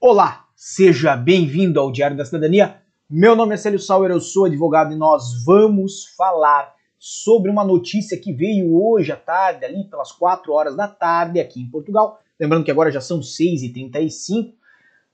Olá, seja bem-vindo ao Diário da Cidadania. Meu nome é Célio Sauer, eu sou advogado e nós vamos falar sobre uma notícia que veio hoje à tarde, ali pelas 4 horas da tarde, aqui em Portugal. Lembrando que agora já são 6h35.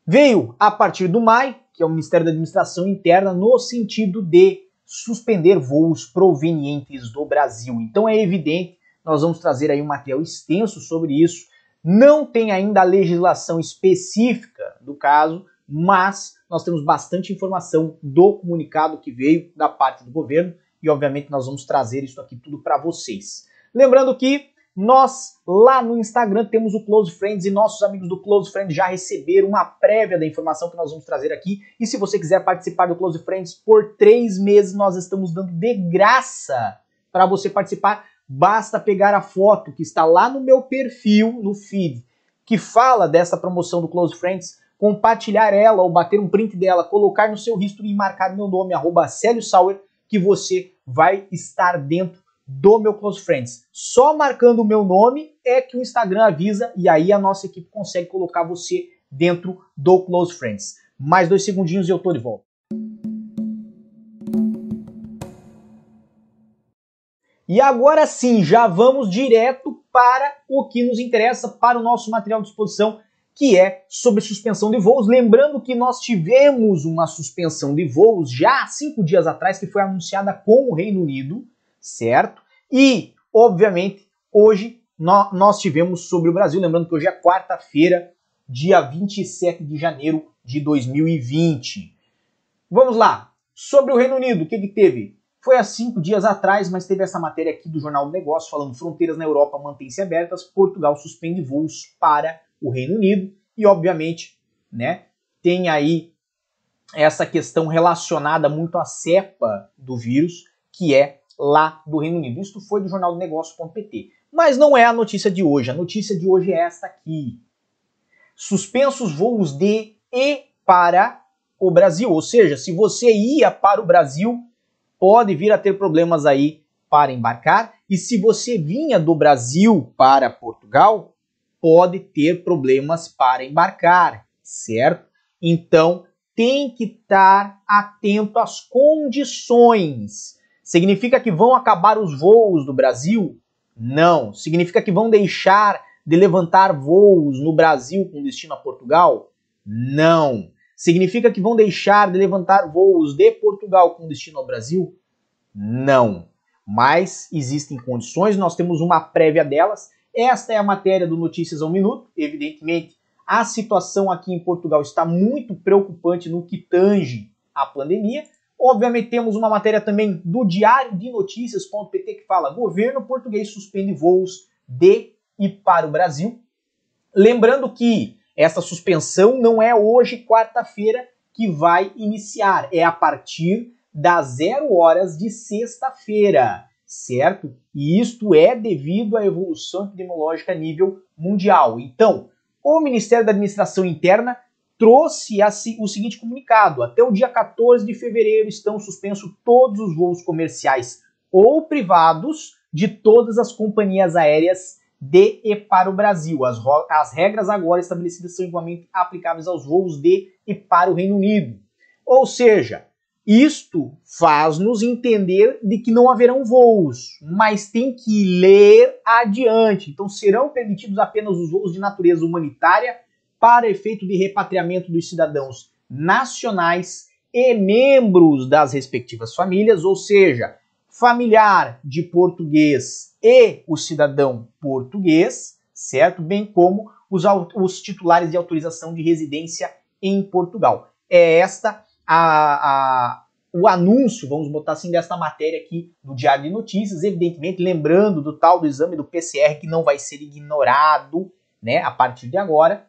Veio a partir do MAI, que é o Ministério da Administração Interna, no sentido de suspender voos provenientes do Brasil. Então é evidente, nós vamos trazer aí um material extenso sobre isso não tem ainda a legislação específica do caso, mas nós temos bastante informação do comunicado que veio da parte do governo e, obviamente, nós vamos trazer isso aqui tudo para vocês. Lembrando que nós lá no Instagram temos o Close Friends e nossos amigos do Close Friends já receberam uma prévia da informação que nós vamos trazer aqui. E se você quiser participar do Close Friends por três meses, nós estamos dando de graça para você participar Basta pegar a foto que está lá no meu perfil, no feed, que fala dessa promoção do Close Friends, compartilhar ela ou bater um print dela, colocar no seu history e marcar meu nome, arroba Sauer, que você vai estar dentro do meu Close Friends. Só marcando o meu nome é que o Instagram avisa e aí a nossa equipe consegue colocar você dentro do Close Friends. Mais dois segundinhos e eu tô de volta. E agora sim, já vamos direto para o que nos interessa, para o nosso material de exposição, que é sobre suspensão de voos. Lembrando que nós tivemos uma suspensão de voos já cinco dias atrás, que foi anunciada com o Reino Unido, certo? E, obviamente, hoje nós tivemos sobre o Brasil. Lembrando que hoje é quarta-feira, dia 27 de janeiro de 2020. Vamos lá. Sobre o Reino Unido, o que, que teve? Foi há cinco dias atrás, mas teve essa matéria aqui do Jornal do Negócio falando fronteiras na Europa mantêm-se abertas, Portugal suspende voos para o Reino Unido e, obviamente, né, tem aí essa questão relacionada muito à cepa do vírus, que é lá do Reino Unido. Isto foi do Jornal do Negócio.pt. Mas não é a notícia de hoje. A notícia de hoje é esta aqui. Suspensos voos de e para o Brasil. Ou seja, se você ia para o Brasil, pode vir a ter problemas aí para embarcar. E se você vinha do Brasil para Portugal, pode ter problemas para embarcar, certo? Então, tem que estar atento às condições. Significa que vão acabar os voos do Brasil? Não. Significa que vão deixar de levantar voos no Brasil com destino a Portugal? Não. Significa que vão deixar de levantar voos de Portugal com destino ao Brasil? Não. Mas existem condições, nós temos uma prévia delas. Esta é a matéria do Notícias ao Minuto. Evidentemente, a situação aqui em Portugal está muito preocupante no que tange a pandemia. Obviamente, temos uma matéria também do Diário de Notícias.pt que fala: governo português suspende voos de e para o Brasil. Lembrando que essa suspensão não é hoje, quarta-feira, que vai iniciar, é a partir das zero horas de sexta-feira, certo? E isto é devido à evolução epidemiológica a nível mundial. Então, o Ministério da Administração Interna trouxe o seguinte comunicado: até o dia 14 de fevereiro estão suspensos todos os voos comerciais ou privados de todas as companhias aéreas de e para o Brasil. As, as regras agora estabelecidas são igualmente aplicáveis aos voos de e para o Reino Unido. Ou seja, isto faz-nos entender de que não haverão voos, mas tem que ler adiante. Então serão permitidos apenas os voos de natureza humanitária para efeito de repatriamento dos cidadãos nacionais e membros das respectivas famílias, ou seja, familiar de português e o cidadão português, certo? Bem como os, os titulares de autorização de residência em Portugal. É esta a, a, o anúncio, vamos botar assim, desta matéria aqui no Diário de Notícias, evidentemente lembrando do tal do exame do PCR que não vai ser ignorado né, a partir de agora.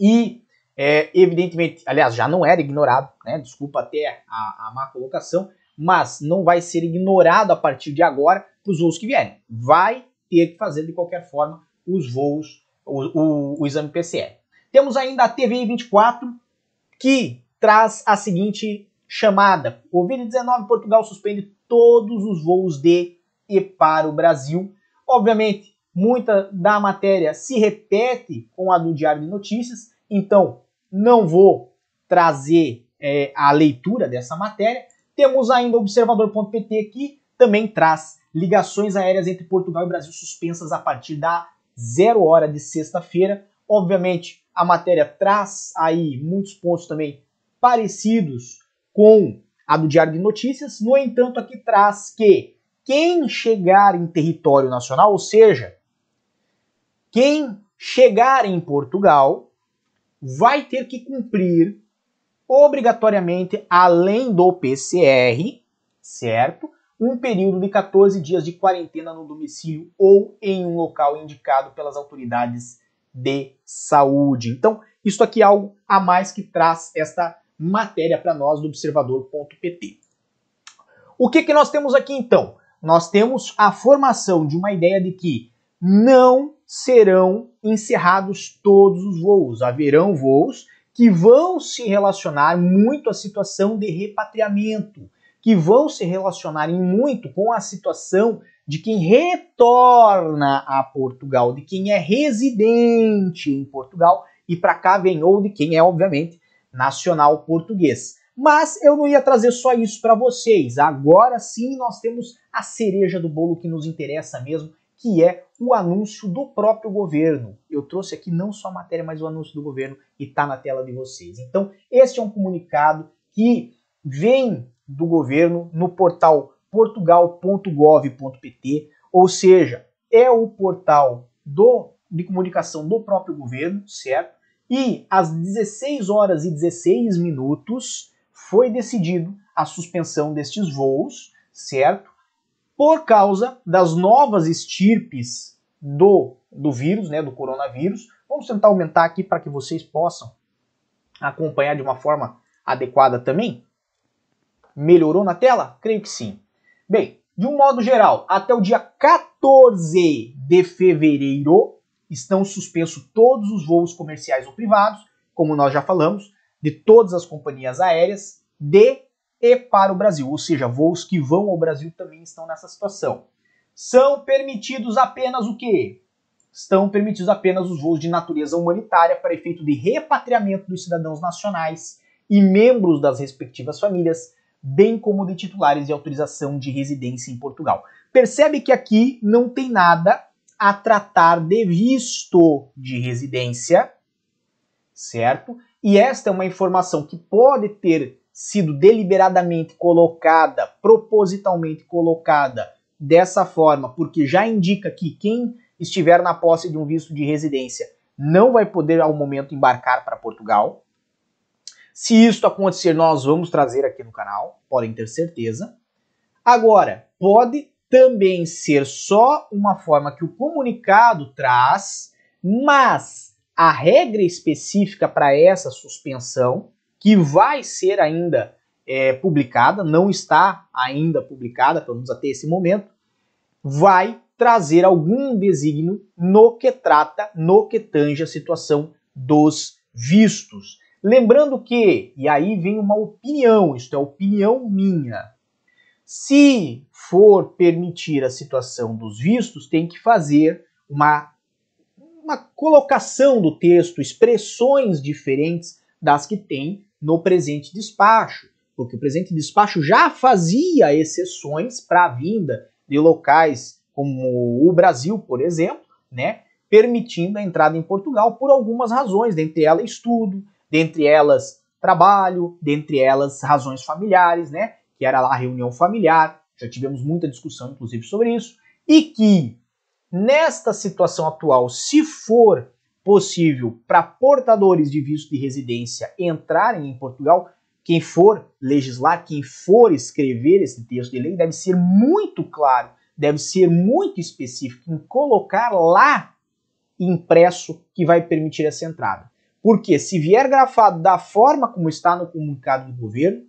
E, é, evidentemente, aliás, já não era ignorado, né, desculpa até a, a má colocação, mas não vai ser ignorado a partir de agora para os voos que vierem. Vai ter que fazer de qualquer forma os voos, o, o, o exame PCR. Temos ainda a TVI 24, que traz a seguinte chamada: Covid-19 Portugal suspende todos os voos de e para o Brasil. Obviamente, muita da matéria se repete com a do Diário de Notícias, então não vou trazer é, a leitura dessa matéria. Temos ainda observador.pt que também traz ligações aéreas entre Portugal e Brasil suspensas a partir da zero hora de sexta-feira. Obviamente, a matéria traz aí muitos pontos também parecidos com a do Diário de Notícias. No entanto, aqui traz que quem chegar em território nacional, ou seja, quem chegar em Portugal, vai ter que cumprir obrigatoriamente, além do PCR, certo? Um período de 14 dias de quarentena no domicílio ou em um local indicado pelas autoridades de saúde. Então, isso aqui é algo a mais que traz esta matéria para nós do observador.pt. O que, que nós temos aqui então? Nós temos a formação de uma ideia de que não serão encerrados todos os voos. Haverão voos que vão se relacionar muito à situação de repatriamento, que vão se relacionar muito com a situação de quem retorna a Portugal, de quem é residente em Portugal e para cá vem ou de quem é obviamente nacional português. Mas eu não ia trazer só isso para vocês. Agora sim nós temos a cereja do bolo que nos interessa mesmo, que é o anúncio do próprio governo. Eu trouxe aqui não só a matéria, mas o anúncio do governo e está na tela de vocês. Então, este é um comunicado que vem do governo no portal portugal.gov.pt, ou seja, é o portal do, de comunicação do próprio governo, certo? E às 16 horas e 16 minutos foi decidido a suspensão destes voos, certo? Por causa das novas estirpes do, do vírus, né, do coronavírus. Vamos tentar aumentar aqui para que vocês possam acompanhar de uma forma adequada também. Melhorou na tela? Creio que sim. Bem, de um modo geral, até o dia 14 de fevereiro estão suspensos todos os voos comerciais ou privados, como nós já falamos, de todas as companhias aéreas de e para o Brasil, ou seja, voos que vão ao Brasil também estão nessa situação. São permitidos apenas o quê? Estão permitidos apenas os voos de natureza humanitária para efeito de repatriamento dos cidadãos nacionais e membros das respectivas famílias, bem como de titulares de autorização de residência em Portugal. Percebe que aqui não tem nada a tratar de visto de residência, certo? E esta é uma informação que pode ter sido deliberadamente colocada, propositalmente colocada dessa forma, porque já indica que quem estiver na posse de um visto de residência não vai poder ao momento embarcar para Portugal. Se isso acontecer, nós vamos trazer aqui no canal, podem ter certeza. Agora, pode também ser só uma forma que o comunicado traz, mas a regra específica para essa suspensão que vai ser ainda é, publicada, não está ainda publicada, pelo menos até esse momento, vai trazer algum desígnio no que trata, no que tange a situação dos vistos. Lembrando que, e aí vem uma opinião, isto é opinião minha, se for permitir a situação dos vistos, tem que fazer uma, uma colocação do texto, expressões diferentes das que tem no presente despacho, porque o presente despacho já fazia exceções para a vinda de locais como o Brasil, por exemplo, né, permitindo a entrada em Portugal por algumas razões, dentre elas estudo, dentre elas trabalho, dentre elas razões familiares, né, que era lá a reunião familiar, já tivemos muita discussão inclusive sobre isso, e que nesta situação atual, se for possível para portadores de visto de residência entrarem em Portugal, quem for legislar, quem for escrever esse texto de lei, deve ser muito claro, deve ser muito específico em colocar lá impresso que vai permitir essa entrada. Porque se vier grafado da forma como está no comunicado do governo,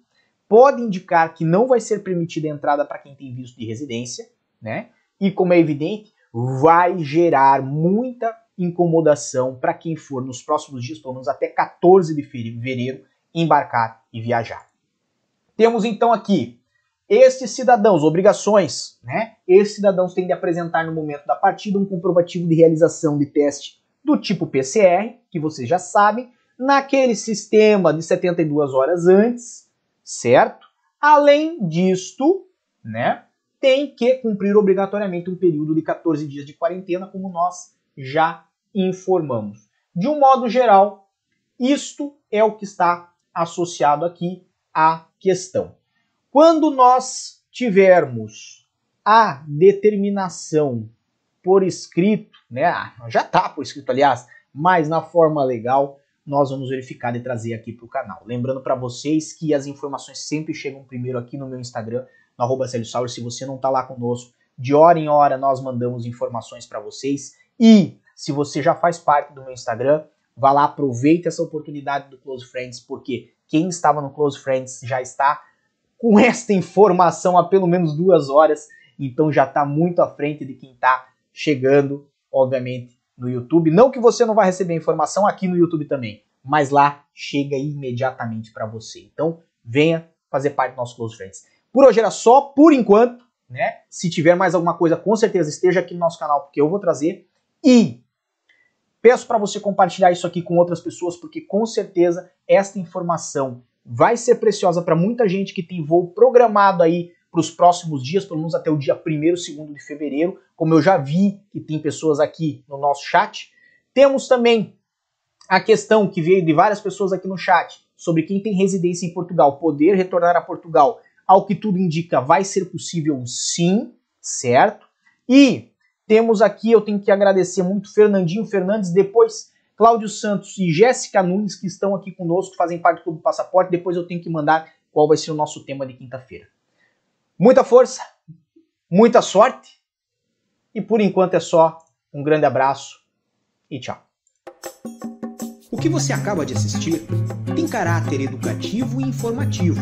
pode indicar que não vai ser permitida a entrada para quem tem visto de residência, né? E como é evidente, vai gerar muita incomodação para quem for nos próximos dias, pelo menos até 14 de fevereiro, embarcar e viajar. Temos então aqui estes cidadãos, obrigações, né? Esses cidadãos têm de apresentar no momento da partida um comprovativo de realização de teste do tipo PCR, que vocês já sabem, naquele sistema de 72 horas antes, certo? Além disto, né, tem que cumprir obrigatoriamente um período de 14 dias de quarentena, como nós já informamos. De um modo geral, isto é o que está associado aqui à questão. Quando nós tivermos a determinação por escrito, né? Ah, já está por escrito, aliás, mas na forma legal, nós vamos verificar e trazer aqui para o canal. Lembrando para vocês que as informações sempre chegam primeiro aqui no meu Instagram, no arroba Se você não está lá conosco, de hora em hora nós mandamos informações para vocês. E se você já faz parte do meu Instagram, vá lá, aproveite essa oportunidade do Close Friends, porque quem estava no Close Friends já está com esta informação há pelo menos duas horas, então já está muito à frente de quem está chegando, obviamente, no YouTube. Não que você não vai receber informação aqui no YouTube também, mas lá chega imediatamente para você. Então, venha fazer parte do nosso Close Friends. Por hoje era só, por enquanto, né? Se tiver mais alguma coisa, com certeza esteja aqui no nosso canal, porque eu vou trazer. E peço para você compartilhar isso aqui com outras pessoas, porque com certeza esta informação vai ser preciosa para muita gente que tem voo programado aí para os próximos dias, pelo menos até o dia 1 e 2 de fevereiro, como eu já vi que tem pessoas aqui no nosso chat. Temos também a questão que veio de várias pessoas aqui no chat sobre quem tem residência em Portugal poder retornar a Portugal. Ao que tudo indica, vai ser possível sim, certo? E temos aqui, eu tenho que agradecer muito Fernandinho Fernandes, depois Cláudio Santos e Jéssica Nunes, que estão aqui conosco, fazem parte do Clube Passaporte. Depois eu tenho que mandar qual vai ser o nosso tema de quinta-feira. Muita força, muita sorte e por enquanto é só. Um grande abraço e tchau. O que você acaba de assistir tem caráter educativo e informativo.